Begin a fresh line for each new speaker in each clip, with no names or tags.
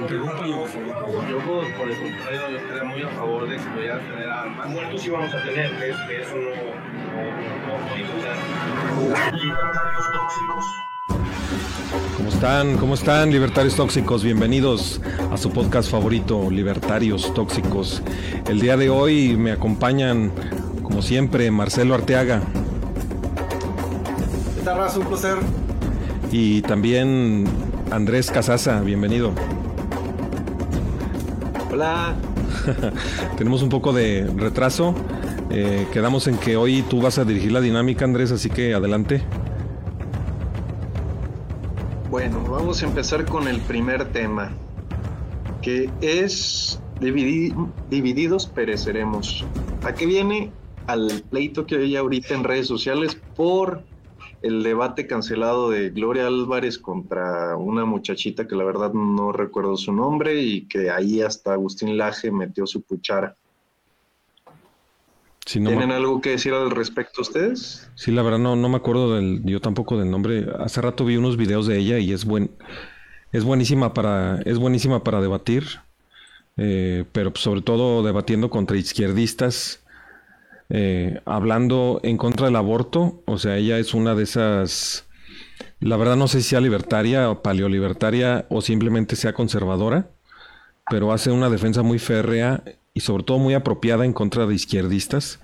Interrúmpalo, por favor.
Yo, por, por el contrario, yo estaría muy a favor de que vayan a tener armas. Muertos sí vamos a tener, que, es- que eso no, no. Libertarios tóxicos.
¿Cómo están? ¿Cómo están, libertarios tóxicos? Bienvenidos a su podcast favorito, Libertarios Tóxicos. El día de hoy me acompañan, como siempre, Marcelo Arteaga
¿Qué tal, Raza? Un placer.
y también Andrés Casaza. Bienvenido.
Hola.
Tenemos un poco de retraso. Eh, quedamos en que hoy tú vas a dirigir la dinámica, Andrés, así que adelante.
Bueno, vamos a empezar con el primer tema, que es dividi- divididos pereceremos. ¿A qué viene? Al pleito que hay ahorita en redes sociales por el debate cancelado de Gloria Álvarez contra una muchachita que la verdad no recuerdo su nombre y que ahí hasta Agustín Laje metió su cuchara.
No me-
¿Tienen algo que decir al respecto ustedes?
Sí, la verdad no, no me acuerdo del, yo tampoco del nombre. Hace rato vi unos videos de ella y es buen, es buenísima para, es buenísima para debatir, eh, pero sobre todo debatiendo contra izquierdistas, eh, hablando en contra del aborto. O sea, ella es una de esas, la verdad no sé si sea libertaria o paleolibertaria o simplemente sea conservadora, pero hace una defensa muy férrea y sobre todo muy apropiada en contra de izquierdistas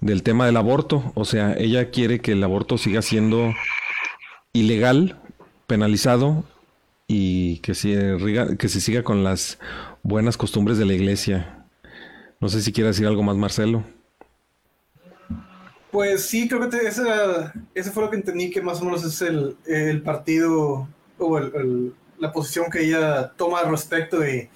del tema del aborto. O sea, ella quiere que el aborto siga siendo ilegal, penalizado y que se, que se siga con las buenas costumbres de la iglesia. No sé si quiere decir algo más, Marcelo.
Pues sí, creo que te- esa, eso fue lo que entendí, que más o menos es el, partido o el- la posición que ella toma al respecto. Y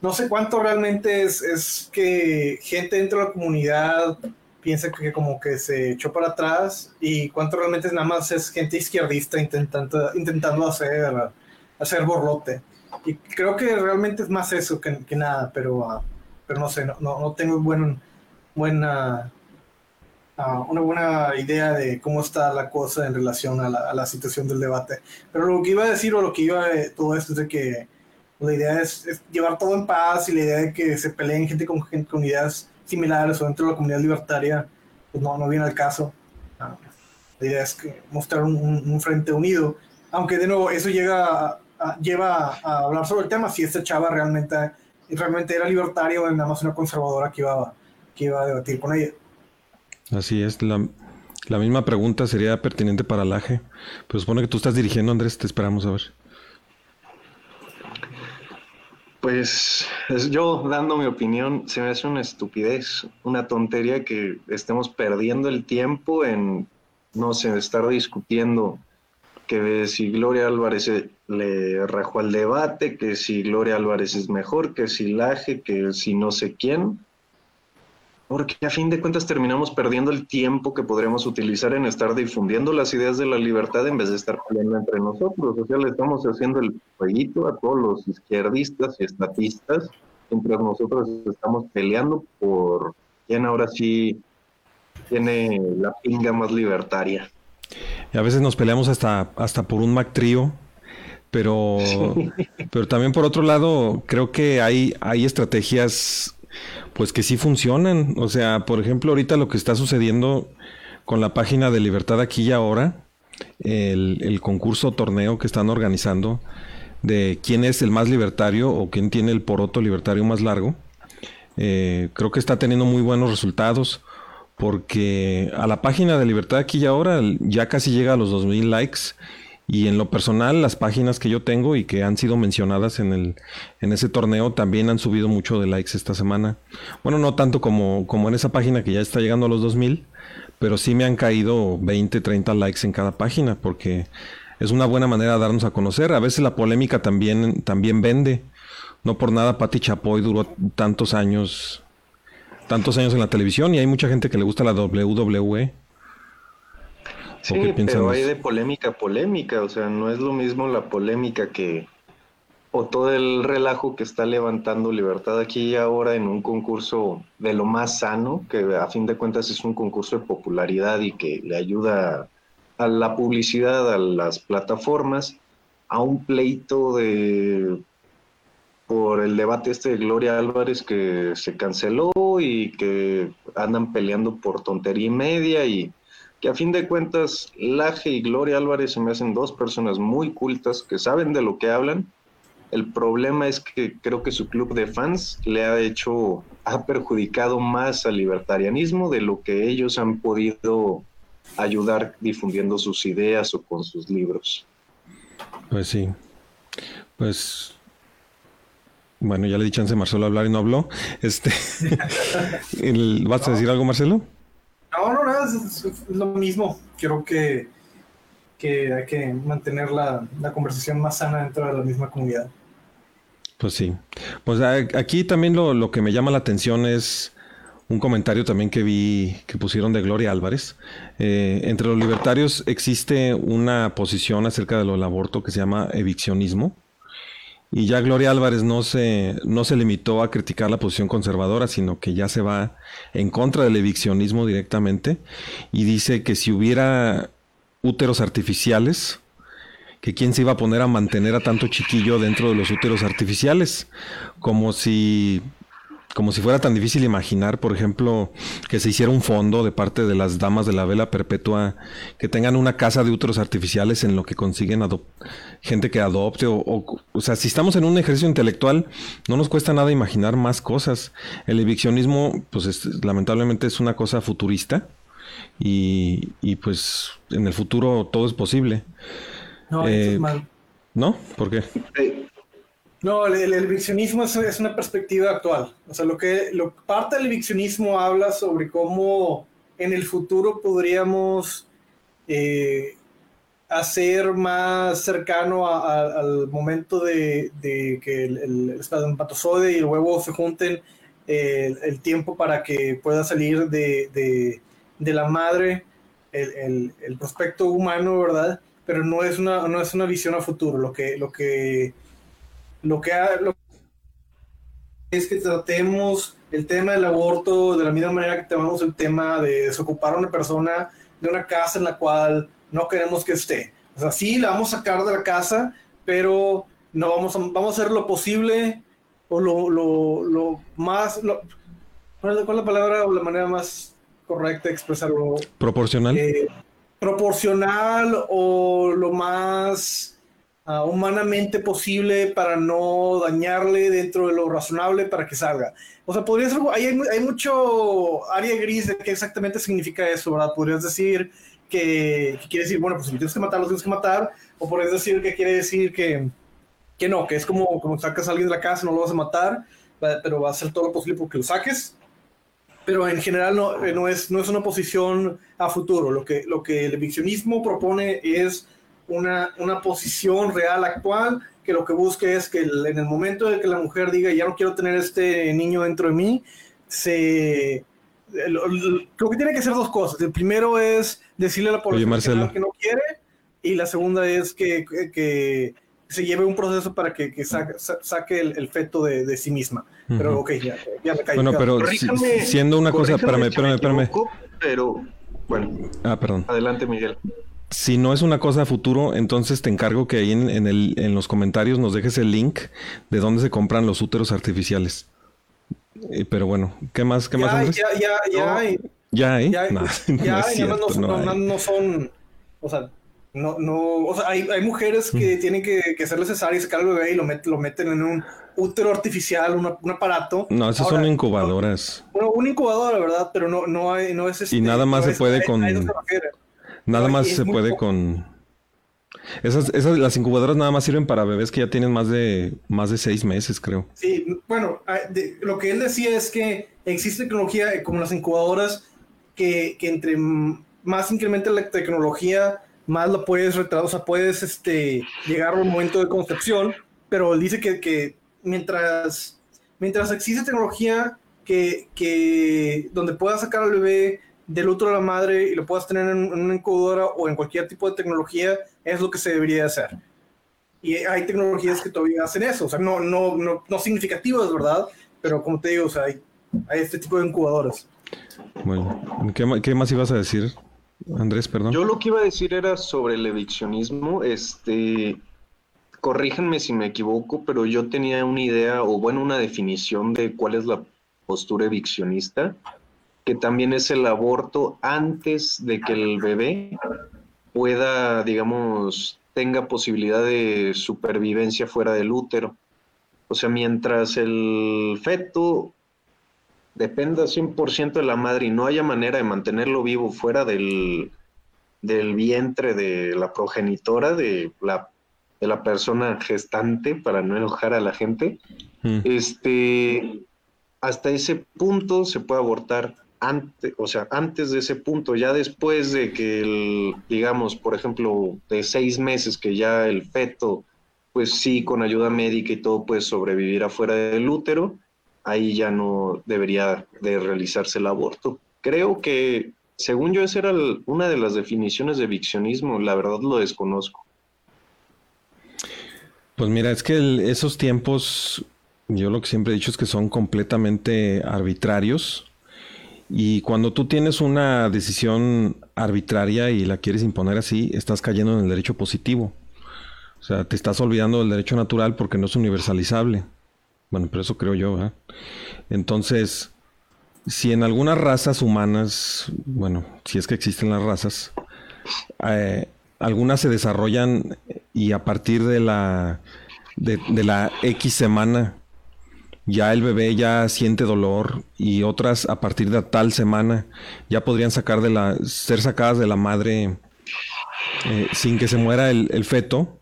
no sé cuánto realmente es, que gente dentro de la comunidad piensa que como que se echó para atrás y cuánto realmente es nada más es gente izquierdista intentando, intentando hacer, hacer borlote. Y creo que realmente es más eso que, nada, pero, ah, pero no sé, no, no, no tengo buen, buena ah, una buena idea de cómo está la cosa en relación a la, a la situación del debate. Pero lo que iba a decir o lo que iba a todo esto es de que la idea es, es llevar todo en paz y la idea de que se peleen gente con, gente con ideas similares o dentro de la comunidad libertaria, pues no, no viene al caso. Ah, la idea es que mostrar un, un- un frente unido, aunque de nuevo eso llega a- a- lleva a hablar sobre el tema si esta chava realmente, realmente era libertaria o nada más una conservadora que iba, que iba a debatir con ella.
Así es, la, la misma pregunta sería pertinente para Laje. Pero supone que tú estás dirigiendo, Andrés, te esperamos a ver.
Pues es- yo dando mi opinión, se me hace una estupidez, una tontería que estemos perdiendo el tiempo en, no sé, estar discutiendo que si Gloria Álvarez le rajó al debate, que si Gloria Álvarez es mejor, que si Laje, que si no sé quién. Porque a fin de cuentas terminamos perdiendo el tiempo que podremos utilizar en estar difundiendo las ideas de la libertad en vez de estar peleando entre nosotros. O sea, le estamos haciendo el jueguito a todos los izquierdistas y estatistas, mientras nosotros estamos peleando por quién ahora sí tiene la pinga más libertaria.
Y a veces nos peleamos hasta, hasta por un Mac Trío, pero, pero también por otro lado, creo que hay, hay estrategias pues que sí funcionan. O sea, por ejemplo, ahorita lo que está sucediendo con la página de Libertad aquí y ahora, el, concurso torneo que están organizando de quién es el más libertario o quién tiene el poroto libertario más largo, eh, creo que está teniendo muy buenos resultados porque a la página de Libertad aquí y ahora ya casi llega a los 2000 likes y en lo personal las páginas que yo tengo y que han sido mencionadas en el en ese torneo también han subido mucho de likes esta semana. Bueno, no tanto como como en esa página que ya está llegando a los 2000, pero sí me han caído 20, 30 likes en cada página porque es una buena manera de darnos a conocer. A veces la polémica también también vende. No por nada Patti Chapoy duró tantos años tantos años en la televisión y hay mucha gente que le gusta la WWE.
Sí, pero hay de polémica a polémica, o sea, no es lo mismo la polémica que o todo el relajo que está levantando Libertad aquí y ahora en un concurso de lo más sano, que a fin de cuentas es un concurso de popularidad y que le ayuda a la publicidad, a las plataformas, a un pleito de por el debate este de Gloria Álvarez que se canceló y que andan peleando por tontería y media y a fin de cuentas Laje y Gloria Álvarez se me hacen dos personas muy cultas que saben de lo que hablan. El problema es que creo que su club de fans le ha hecho, ha perjudicado más al libertarianismo de lo que ellos han podido ayudar difundiendo sus ideas o con sus libros.
Pues sí. Pues. Bueno, ya le di chance a Marcelo a hablar y no habló. Este. ¿Vas a decir algo, Marcelo?
Es, lo mismo. Creo que, que hay que mantener la, la conversación más sana dentro de la misma comunidad.
Pues sí. Pues a- aquí también lo, lo que me llama la atención es un comentario también que vi que pusieron de Gloria Álvarez. Eh, entre los libertarios existe una posición acerca de lo del aborto que se llama eviccionismo. Y ya Gloria Álvarez no se, no se limitó a criticar la posición conservadora, sino que ya se va en contra del eviccionismo directamente y dice que si hubiera úteros artificiales, que quién se iba a poner a mantener a tanto chiquillo dentro de los úteros artificiales, como si como si fuera tan difícil imaginar, por ejemplo, que se hiciera un fondo de parte de las damas de la vela perpetua que tengan una casa de úteros artificiales en lo que consiguen gente que adopte o, o, o sea, si estamos en un ejercicio intelectual, no nos cuesta nada imaginar más cosas. El eviccionismo, pues es- lamentablemente es una cosa futurista y, y, pues en el futuro todo es posible,
No,
Eh,
eso es mal.
¿no? ¿Por qué?
No, el, eviccionismo es, una perspectiva actual. O sea, lo que parte del eviccionismo habla sobre cómo en el futuro podríamos eh, hacer más cercano al momento de, que el, el y el huevo se junten eh, el, tiempo para que pueda salir de, de- la madre el prospecto humano, ¿verdad? Pero no es una, no es una visión a futuro. Lo que, lo que lo que ha- lo- es que tratemos el tema del aborto de la misma manera que tratamos el tema de desocupar a una persona de una casa en la cual no queremos que esté. O sea, sí, la vamos a sacar de la casa, pero no vamos a, vamos a hacer lo posible o lo, lo, lo más... lo- ¿cuál, es, cuál es la palabra o la manera más correcta de expresarlo?
¿Proporcional?
eh, proporcional o lo más humanamente posible para no dañarle dentro de lo razonable para que salga. O sea, podría ser, hay, hay mucho área gris de qué exactamente significa eso, ¿verdad? Podrías decir que, quiere decir, bueno, pues si tienes que matar, lo tienes que matar, o podrías decir que quiere decir que, que no, que es como, como sacas a alguien de la casa, no lo vas a matar, pero va a hacer todo lo posible porque lo saques pero en general no, eh, no, es, no es una posición a futuro. Lo que, lo que el eviccionismo propone es una, una posición real actual que lo que busque es que el- en el momento de que la mujer diga ya no quiero tener este niño dentro de mí, se... el- el- Creo que tiene que ser dos cosas. El primero es decirle a la población
Marcelo.
que no quiere y la segunda es que, que- que se lleve un proceso para que, que saque, sa- saque el, el feto de, de sí misma. Pero ok, ya, ya me caí.
Bueno, pero
corríjame-
siendo una cosa, espérame, espérame, espérame.
Pero, bueno,
Ah, perdón.
adelante, Miguel.
Si no es una cosa a futuro, entonces te encargo que ahí en, en el, en los comentarios nos dejes el link de dónde se compran los úteros artificiales. Eh, pero bueno, ¿qué más? ¿Qué más,
ya,
Andrés?
ya, ya, ya,
No.
hay,
Ya, ¿eh?
ya,
No,
ya
no es
hay, nada más
cierto,
no, son-
no hay.
son, o sea, no, no, o sea, hay, hay mujeres que tienen que, que hacerle cesárea y sacar al bebé y lo, met- lo meten en un útero artificial, una- un aparato.
No, esas
Ahora,
son incubadoras.
Bueno, un incubador, ¿verdad? Pero no, no hay, no es este,
Y nada más se puede con-. Nada más se puede
poco.
con... Esas, esas, las incubadoras nada más sirven para bebés que ya tienen más de, más de seis meses, creo.
Sí, bueno, ah, de- lo que él decía es que existe tecnología eh, como las incubadoras que, que entre más incrementa la tecnología, más lo puedes retrasar, o sea, puedes este, llegar a un momento de concepción, pero él dice que, que mientras, mientras existe tecnología que, que donde puedas sacar al bebé del útero de la madre y lo puedas tener en, una incubadora o en cualquier tipo de tecnología, es lo que se debería hacer. Y hay tecnologías que todavía hacen eso, o sea, no, no, no, no significativas, ¿verdad? Pero como te digo, o sea, hay, hay este tipo de incubadoras.
Bueno, ¿qué, ¿qué, más ibas a decir, Andrés? Perdón.
Yo lo que iba a decir era sobre el eviccionismo. Este, corríjanme si me equivoco, pero yo tenía una idea o bueno, una definición de cuál es la postura eviccionista que también es el aborto antes de que el bebé pueda, digamos, tenga posibilidad de supervivencia fuera del útero. O sea, mientras el feto dependa 100% de la madre y no haya manera de mantenerlo vivo fuera del, del vientre de la progenitora, de la, de la persona gestante, para no enojar a la gente, mm. este, hasta ese punto se puede abortar antes, o sea, antes de ese punto, ya después de que el, digamos, por ejemplo, de seis meses que ya el feto, pues sí, con ayuda médica y todo puede sobrevivir afuera del útero, ahí ya no debería de realizarse el aborto. Creo que, según yo, esa era una de las definiciones de eviccionismo, la verdad lo desconozco.
Pues mira, es que esos tiempos, yo lo que siempre he dicho es que son completamente arbitrarios y cuando tú tienes una decisión arbitraria y la quieres imponer así, estás cayendo en el derecho positivo. O sea, te estás olvidando del derecho natural porque no es universalizable. Bueno, pero eso creo yo. Entonces, si en algunas razas humanas, bueno, si es que existen las razas, eh, algunas se desarrollan y a partir de la, de, de la X semana ya el bebé ya siente dolor y otras a partir de tal semana ya podrían sacar de la, ser sacadas de la madre eh, sin que se muera el, feto,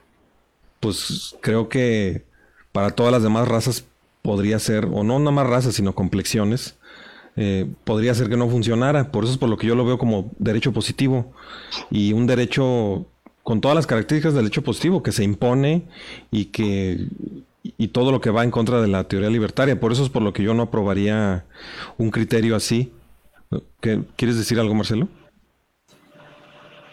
pues creo que para todas las demás razas podría ser, o no nada más razas, sino complexiones, eh, podría ser que no funcionara. Por eso es por lo que yo lo veo como derecho positivo y un derecho con todas las características del derecho positivo que se impone y que y todo lo que va en contra de la teoría libertaria. Por eso es por lo que yo no aprobaría un criterio así. ¿Quieres decir algo, Marcelo?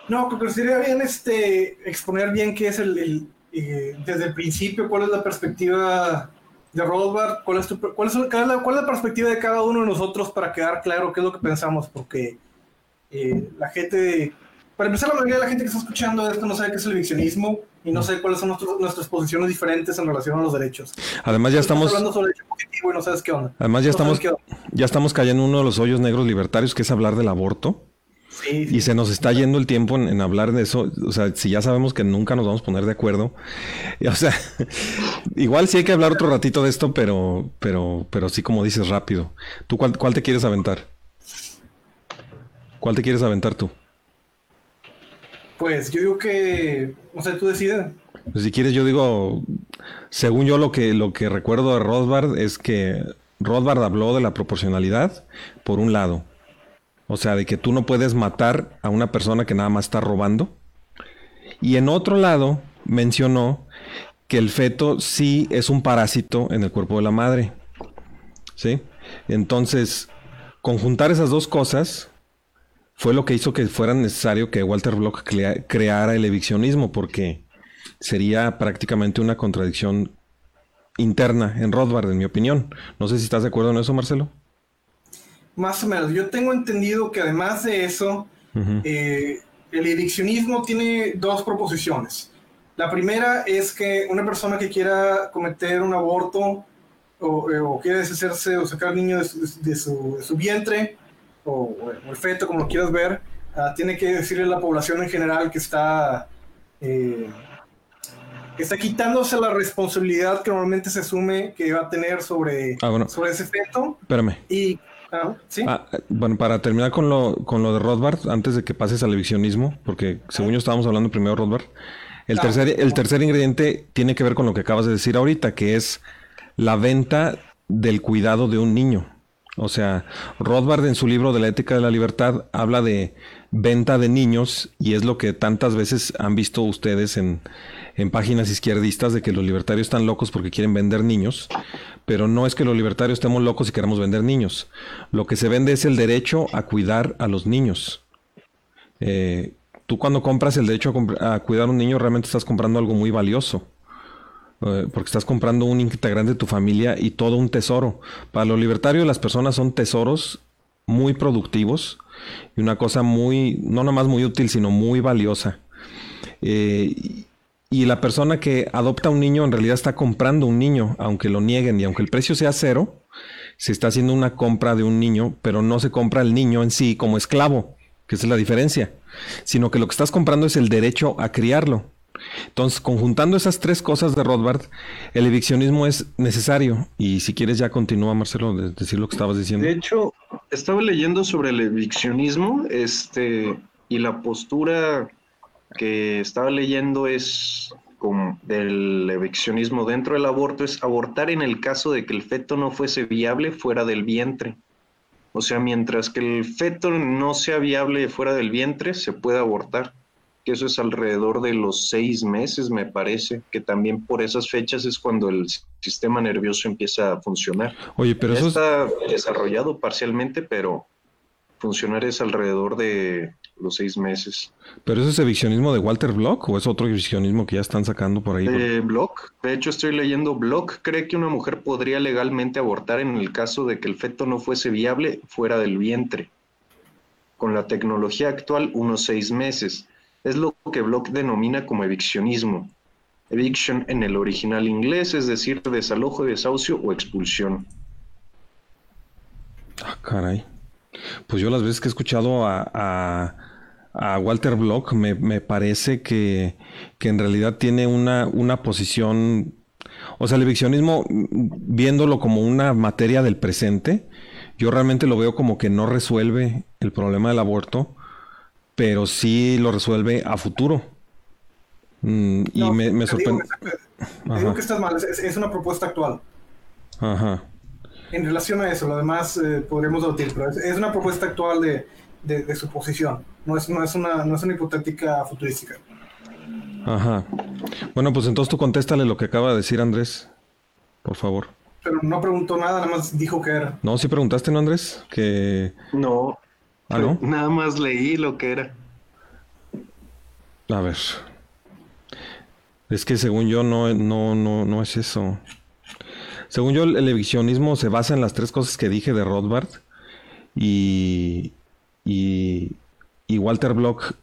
No, que sería bien este, exponer bien qué es el, eh, desde el principio, cuál es la perspectiva de Rothbard, cuál es, cuál, es, la, cuál es la perspectiva de cada uno de nosotros para quedar claro qué es lo que pensamos, porque eh, la gente, para empezar, la mayoría de la gente que está escuchando esto no sabe qué es el visionismo y no sé cuáles son nuestras posiciones diferentes en relación a los derechos.
Además ya estamos,
hablando sobre derecho positivo y no sabes qué onda.
Además ya estamos ya estamos cayendo en uno de los hoyos negros libertarios que es hablar del aborto. Sí, y se nos está yendo el tiempo en, hablar de eso. O sea, si ya sabemos que nunca nos vamos a poner de acuerdo. O sea, igual sí hay que hablar otro ratito de esto, pero, pero, pero sí como dices rápido. ¿Tú cuál, cuál te quieres aventar? ¿Cuál te quieres aventar tú?
Pues yo digo que, o sea, tú decides.
Pues si quieres, yo digo, según yo lo que, lo que recuerdo de Rothbard es que Rothbard habló de la proporcionalidad, por un lado. O sea, de que tú no puedes matar a una persona que nada más está robando. Y en otro lado, mencionó que el feto sí es un parásito en el cuerpo de la madre. ¿Sí? Entonces, conjuntar esas dos cosas fue lo que hizo que fuera necesario que Walter Block creara el eviccionismo, porque sería prácticamente una contradicción interna en Rothbard, en mi opinión. No sé si estás de acuerdo en eso, Marcelo.
Más o menos. Yo tengo entendido que además de eso, eh, el eviccionismo tiene dos proposiciones. La primera es que una persona que quiera cometer un aborto o, eh, quiere deshacerse o sacar al niño de su, de su vientre, o, el feto, como lo quieras ver, ah, tiene que decirle a la población en general que está, eh, que está quitándose la responsabilidad que normalmente se asume que va a tener sobre, ah, sobre ese feto.
Espérame.
Y, ah, ¿sí?
bueno, para terminar con lo, con lo de Rothbard, antes de que pases al evisionismo, porque según yo estábamos hablando primero de Rothbard, el, tercer, el tercer ingrediente tiene que ver con lo que acabas de decir ahorita, que es la venta del cuidado de un niño. O sea, Rothbard en su libro de la ética de la libertad habla de venta de niños y es lo que tantas veces han visto ustedes en, páginas izquierdistas de que los libertarios están locos porque quieren vender niños. Pero no es que los libertarios estemos locos y queramos vender niños. Lo que se vende es el derecho a cuidar a los niños. Eh, tú cuando compras el derecho a, a, cuidar a un niño realmente estás comprando algo muy valioso. Eh, porque estás comprando un integrante de tu familia y todo un tesoro. Para los libertarios las personas son tesoros muy productivos y una cosa muy, no nomás muy útil, sino muy valiosa. Eh, y la persona que adopta un niño en realidad está comprando un niño, aunque lo nieguen y aunque el precio sea cero, se está haciendo una compra de un niño, pero no se compra el niño en sí como esclavo, que esa es la diferencia, sino que lo que estás comprando es el derecho a criarlo. Entonces, conjuntando esas tres cosas de Rothbard, el eviccionismo es necesario. Y si quieres ya continúa, Marcelo, de decir lo que estabas diciendo.
De hecho, estaba leyendo sobre el eviccionismo, este, y la postura que estaba leyendo es como del eviccionismo dentro del aborto es abortar en el caso de que el feto no fuese viable fuera del vientre. O sea, mientras que el feto no sea viable fuera del vientre, se puede abortar que eso es alrededor de los seis meses, me parece, que también por esas fechas es cuando el sistema nervioso empieza a funcionar.
Oye, pero eso
está desarrollado parcialmente, pero funcionar es alrededor de los seis meses.
¿Pero eso es eviccionismo de Walter Block o es otro eviccionismo que ya están sacando por ahí?
De Block. De hecho, estoy leyendo Block. Cree que una mujer podría legalmente abortar en el caso de que el feto no fuese viable fuera del vientre. Con la tecnología actual, unos seis meses es lo que Block denomina como eviccionismo. Eviction en el original inglés, es decir, desalojo, desahucio o expulsión.
Ah, caray. Pues yo las veces que he escuchado a, Walter Block, me, parece que, en realidad tiene una, una posición. O sea, el eviccionismo, viéndolo como una materia del presente, yo realmente lo veo como que no resuelve el problema del aborto, pero sí lo resuelve a futuro. Mm, y me, me sorprende.
Digo, que estás mal, es, una propuesta actual.
Ajá.
En relación a eso, lo demás eh, podremos debatir, pero es, una propuesta actual de, de, su posición, no es, no, es una, no es una hipotética futurística.
Ajá. Bueno, pues entonces tú contéstale lo que acaba de decir Andrés, por favor.
Pero no preguntó nada, nada más dijo que era.
No, sí preguntaste, ¿no, Andrés? Que...
No,
¿Ah, no?
Nada más leí lo que era.
A ver. Es que según yo no, no, no, no es eso. Según yo, el evisionismo se basa en las tres cosas que dije de Rothbard y, y, y Walter Block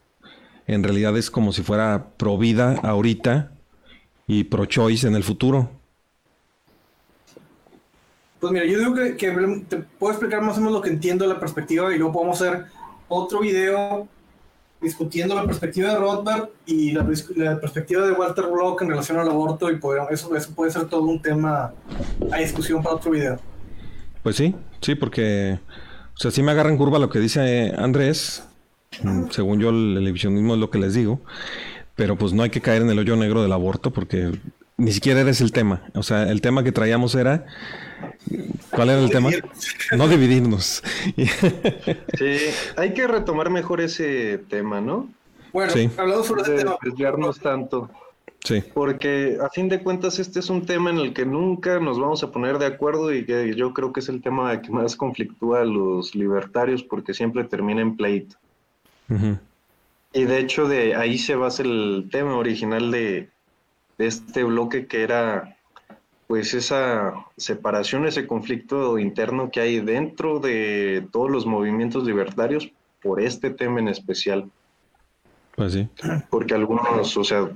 en realidad es como si fuera pro vida ahorita y pro choice en el futuro.
Pues mira, yo digo que, te puedo explicar más o menos lo que entiendo de la perspectiva y luego podemos hacer otro video discutiendo la perspectiva de Rothbard y la, perspectiva de Walter Block en relación al aborto y eso, eso puede ser todo un tema a discusión para otro video.
Pues sí, sí, porque o sea, sí me agarra en curva lo que dice Andrés, según yo el, el es lo que les digo, pero pues no hay que caer en el hoyo negro del aborto porque ni siquiera eres el tema. O sea, el tema que traíamos era. ¿Cuál era el tema? No dividirnos.
sí, hay que retomar mejor ese tema, ¿no?
Bueno, hablando sobre ese tema.
Desviarnos tanto.
Sí.
Porque a fin de cuentas este es un tema en el que nunca nos vamos a poner de acuerdo y que yo creo que es el tema que más conflictúa a los libertarios porque siempre termina en pleito. Y de hecho de ahí se basa el tema original de, de este bloque que era pues esa separación, ese conflicto interno que hay dentro de todos los movimientos libertarios por este tema en especial.
Pues sí.
Porque algunos, o sea,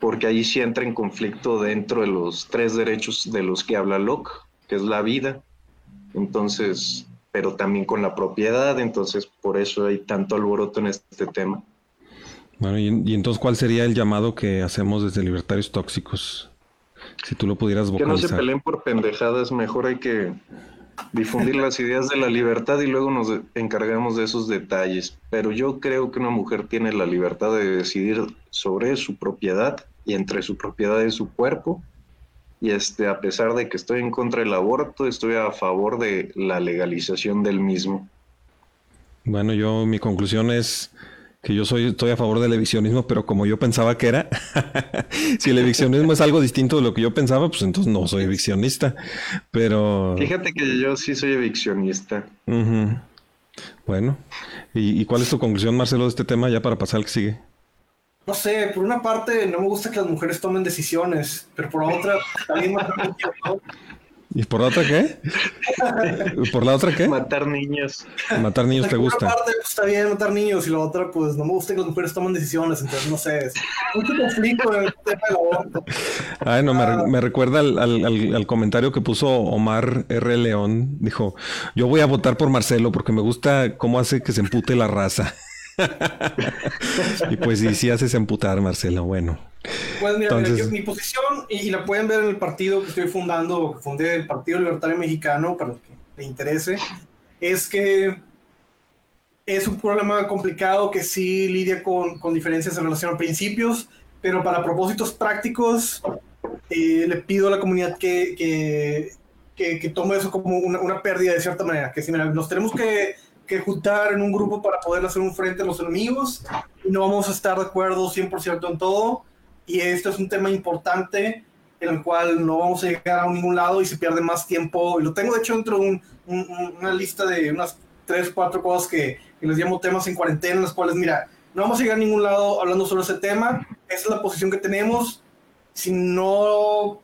porque ahí sí entra en conflicto dentro de los tres derechos de los que habla Locke, que es la vida. Entonces, pero también con la propiedad, entonces por eso hay tanto alboroto en este tema.
Bueno, y, entonces, ¿cuál sería el llamado que hacemos desde Libertarios Tóxicos? Si tú lo pudieras vocalizar.
Que no se peleen por pendejadas, mejor hay que difundir las ideas de la libertad y luego nos encargamos de esos detalles. Pero yo creo que una mujer tiene la libertad de decidir sobre su propiedad y entre su propiedad y su cuerpo. Y este, a pesar de que estoy en contra del aborto, estoy a favor de la legalización del mismo.
Bueno, yo mi conclusión es que yo soy, estoy a favor del eviccionismo, pero como yo pensaba que era, si el eviccionismo es algo distinto de lo que yo pensaba, pues entonces no soy eviccionista. Pero.
Fíjate que yo sí soy eviccionista.
Bueno, ¿Y, ¿Y, cuál es tu conclusión, Marcelo, de este tema ya para pasar al que sigue?
No sé, por una parte no me gusta que las mujeres tomen decisiones, pero por otra también me
¿Y por la otra qué? ¿Por la otra qué?
Matar niños.
Matar niños te gusta.
Una parte pues, está bien matar niños y la otra pues no me gusta que las mujeres tomen decisiones, entonces no sé. Es mucho conflicto en el tema de aborto.
Ay, no, me, ah. me recuerda al, al, al, comentario que puso Omar R. León. Dijo, yo voy a votar por Marcelo porque me gusta cómo hace que se empute la raza. y pues sí, sí haces emputar, Marcelo. Bueno.
Pues mira, mi posición, y, la pueden ver en el partido que estoy fundando, que fundé el Partido Libertario Mexicano, para los que le interese, es que es un problema complicado que sí lidia con, con diferencias en relación a principios, pero para propósitos prácticos eh, le pido a la comunidad que, que, que, tome eso como una, una, pérdida de cierta manera, que si mira, nos tenemos que, que juntar en un grupo para poder hacer un frente a los enemigos y no vamos a estar de acuerdo 100% en todo, y esto es un tema importante en el cual no vamos a llegar a ningún lado y se pierde más tiempo. Y lo tengo de hecho dentro de una lista de unas tres, cuatro cosas que, les llamo temas en cuarentena, en las cuales, mira, no vamos a llegar a ningún lado hablando sobre ese tema. Esa es la posición que tenemos. Si no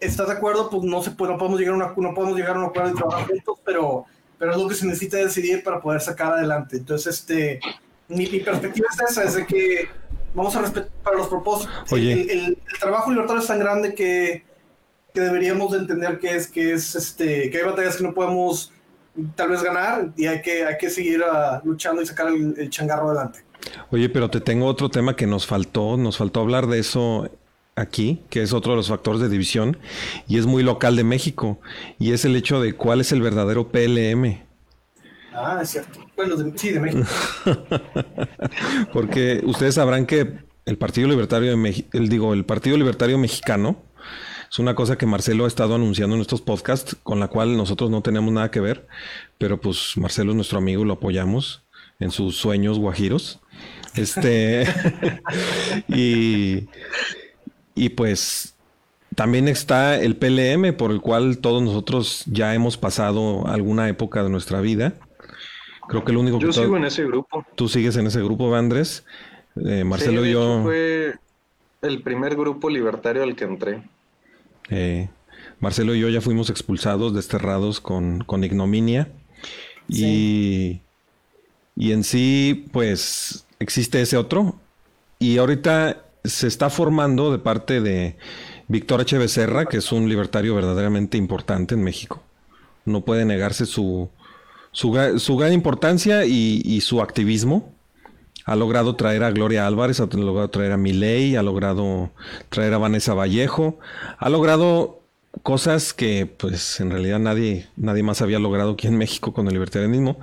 estás de acuerdo, pues no se puede, no podemos llegar a una, no podemos llegar a un acuerdo de trabajar juntos, pero, pero es lo que se necesita decidir para poder sacar adelante. Entonces, este, mi, mi perspectiva es esa, es de que vamos a respetar para los propósitos. El, el, trabajo libertario es tan grande que, que, deberíamos de entender que es, que es este, que hay batallas que no podemos tal vez ganar y hay que, hay que seguir uh, luchando y sacar el, el, changarro adelante.
Oye, pero te tengo otro tema que nos faltó, nos faltó hablar de eso aquí, que es otro de los factores de división y es muy local de México y es el hecho de cuál es el verdadero PLM.
Ah, es cierto. Bueno, sí, de México.
Porque ustedes sabrán que el Partido Libertario digo, el Partido Libertario Mexicano es una cosa que Marcelo ha estado anunciando en estos podcasts, con la cual nosotros no tenemos nada que ver, pero pues Marcelo es nuestro amigo, lo apoyamos en sus sueños guajiros. Este y, y pues también está el PLM, por el cual todos nosotros ya hemos pasado alguna época de nuestra vida. Creo que el único
yo
que...
Yo sigo en ese grupo.
Tú sigues en ese grupo, Andrés. Eh, Marcelo
y
yo...
fue el primer grupo libertario al que entré.
Eh, Marcelo y yo ya fuimos expulsados, desterrados con, con ignominia. Y, y en sí, pues, existe ese otro. Y ahorita se está formando de parte de Víctor H. Becerra, que es un libertario verdaderamente importante en México. No puede negarse su, su, gran importancia y, su activismo. Ha logrado traer a Gloria Álvarez, ha logrado traer a Milei, ha logrado traer a Vanessa Vallejo, ha logrado cosas que pues en realidad nadie, nadie más había logrado aquí en México con el libertarianismo.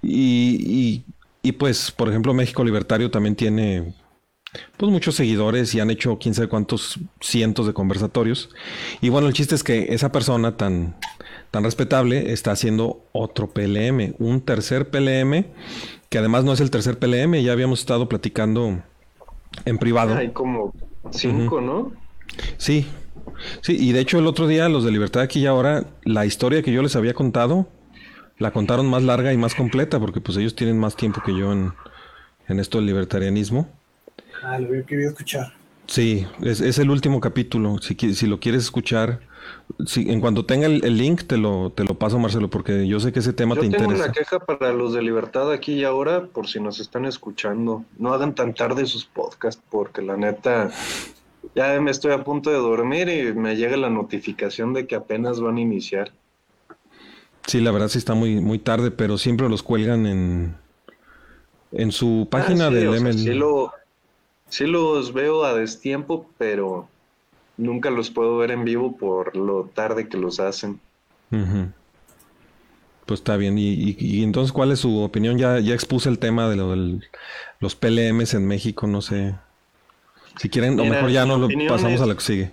Y, y, pues, por ejemplo, México Libertario también tiene pues muchos seguidores y han hecho quién sabe cuántos cientos de conversatorios. Y bueno, el chiste es que esa persona tan, tan respetable está haciendo otro PLM, un tercer PLM, que además no es el tercer PLM, ya habíamos estado platicando en privado.
Hay como cinco, ¿no?
Sí, sí, y de hecho el otro día los de Libertad aquí y ahora, la historia que yo les había contado, la contaron más larga y más completa, porque pues ellos tienen más tiempo que yo en, en esto del libertarianismo.
Ah, lo había querido escuchar.
Sí, es, es el último capítulo. Si, si lo quieres escuchar, si, en cuanto tenga el, link, te lo, te lo paso, Marcelo, porque yo sé que ese tema te interesa.
Yo tengo una queja para los de Libertad aquí y ahora, por si nos están escuchando. No hagan tan tarde sus podcasts, porque la neta, ya me estoy a punto de dormir y me llega la notificación de que apenas van a iniciar.
Sí, la verdad sí está muy, muy tarde, pero siempre los cuelgan en, en su página ah, del
ML. sí, lo, sí los veo a destiempo, pero nunca los puedo ver en vivo por lo tarde que los hacen.
Pues está bien. ¿Y, entonces cuál es su opinión? Ya, ya expuse el tema de lo del, los PLMs en México, no sé. Si quieren, o mejor ya no lo pasamos a lo que sigue.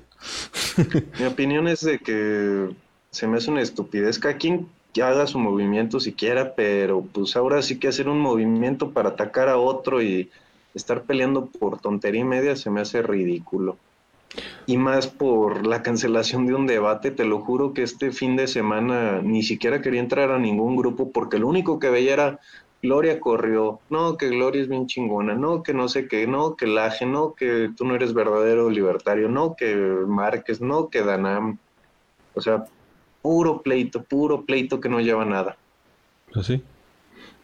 mi opinión es de que se me hace una estupidez. Cada quien haga su movimiento siquiera, pero pues ahora sí que hacer un movimiento para atacar a otro y estar peleando por tontería y media se me hace ridículo. Y más por la cancelación de un debate, te lo juro que este fin de semana ni siquiera quería entrar a ningún grupo porque lo único que veía era Gloria corrió, no, que Gloria es bien chingona, no, que no sé qué, no, que Laje, no, que tú no eres verdadero libertario, no, que Márquez, no, que Danam. O sea, puro pleito, puro pleito que no lleva nada.
Pues sí.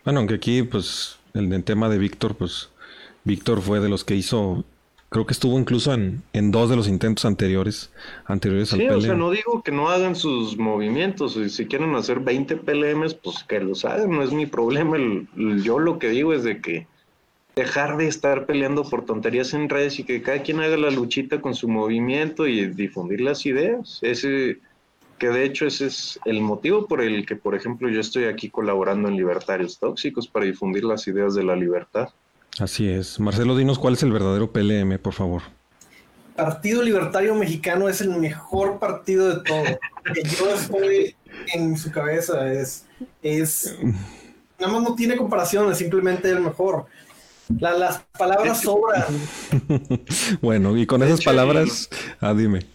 Bueno, aunque aquí, pues, el, el tema de Víctor, pues, Víctor fue de los que hizo Creo que estuvo incluso en, en dos de los intentos anteriores, anteriores al
Sí,
PLM.
o sea, no digo que no hagan sus movimientos, y si quieren hacer 20 PLMs, pues que los hagan, no es mi problema. El- el- yo lo que digo es de que dejar de estar peleando por tonterías en redes y que cada quien haga la luchita con su movimiento y difundir las ideas. Ese, que de hecho ese es el motivo por el que, por ejemplo, yo estoy aquí colaborando en Libertarios Tóxicos para difundir las ideas de la libertad.
Así es. Marcelo, dinos cuál es el verdadero PLM, por favor.
Partido Libertario Mexicano es el mejor partido de todo. Que yo estoy en su cabeza. Es, es nada más no tiene comparación, es simplemente el mejor. La- las palabras sobran.
bueno, y con
De
esas
hecho,
palabras, ah, dime.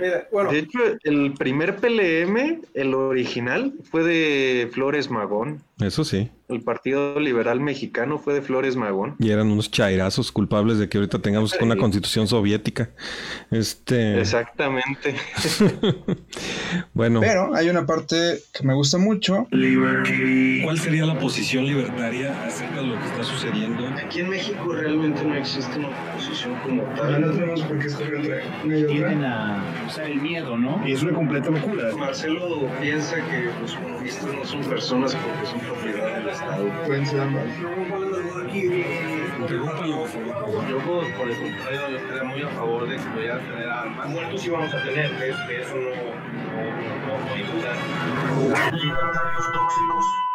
Mira, bueno,
De hecho, el primer PLM, el original, fue de Flores Magón.
Eso sí.
El Partido Liberal Mexicano fue de Flores Magón.
Y eran unos chairazos culpables de que ahorita tengamos una constitución soviética. Este.
Exactamente.
Bueno,
Pero hay una parte que me gusta mucho.
¿Cuál sería la posición libertaria acerca de lo que está sucediendo?
Aquí en México realmente no existe una oposición como
No
tal.
tenemos por qué escoger entre una y otra.
a usar el miedo, ¿no?
Y es una completa locura.
Marcelo piensa que los comunistas no son personas porque son propiedad del Estado.
Pueden ser ambas.
Interrúmpalo, por favor.
Yo, por el contrario, yo estaría muy a favor de que pudieran tener armas. Muertos sí vamos a tener, de eso no, no, no, no hay duda.
Libertarios tóxicos.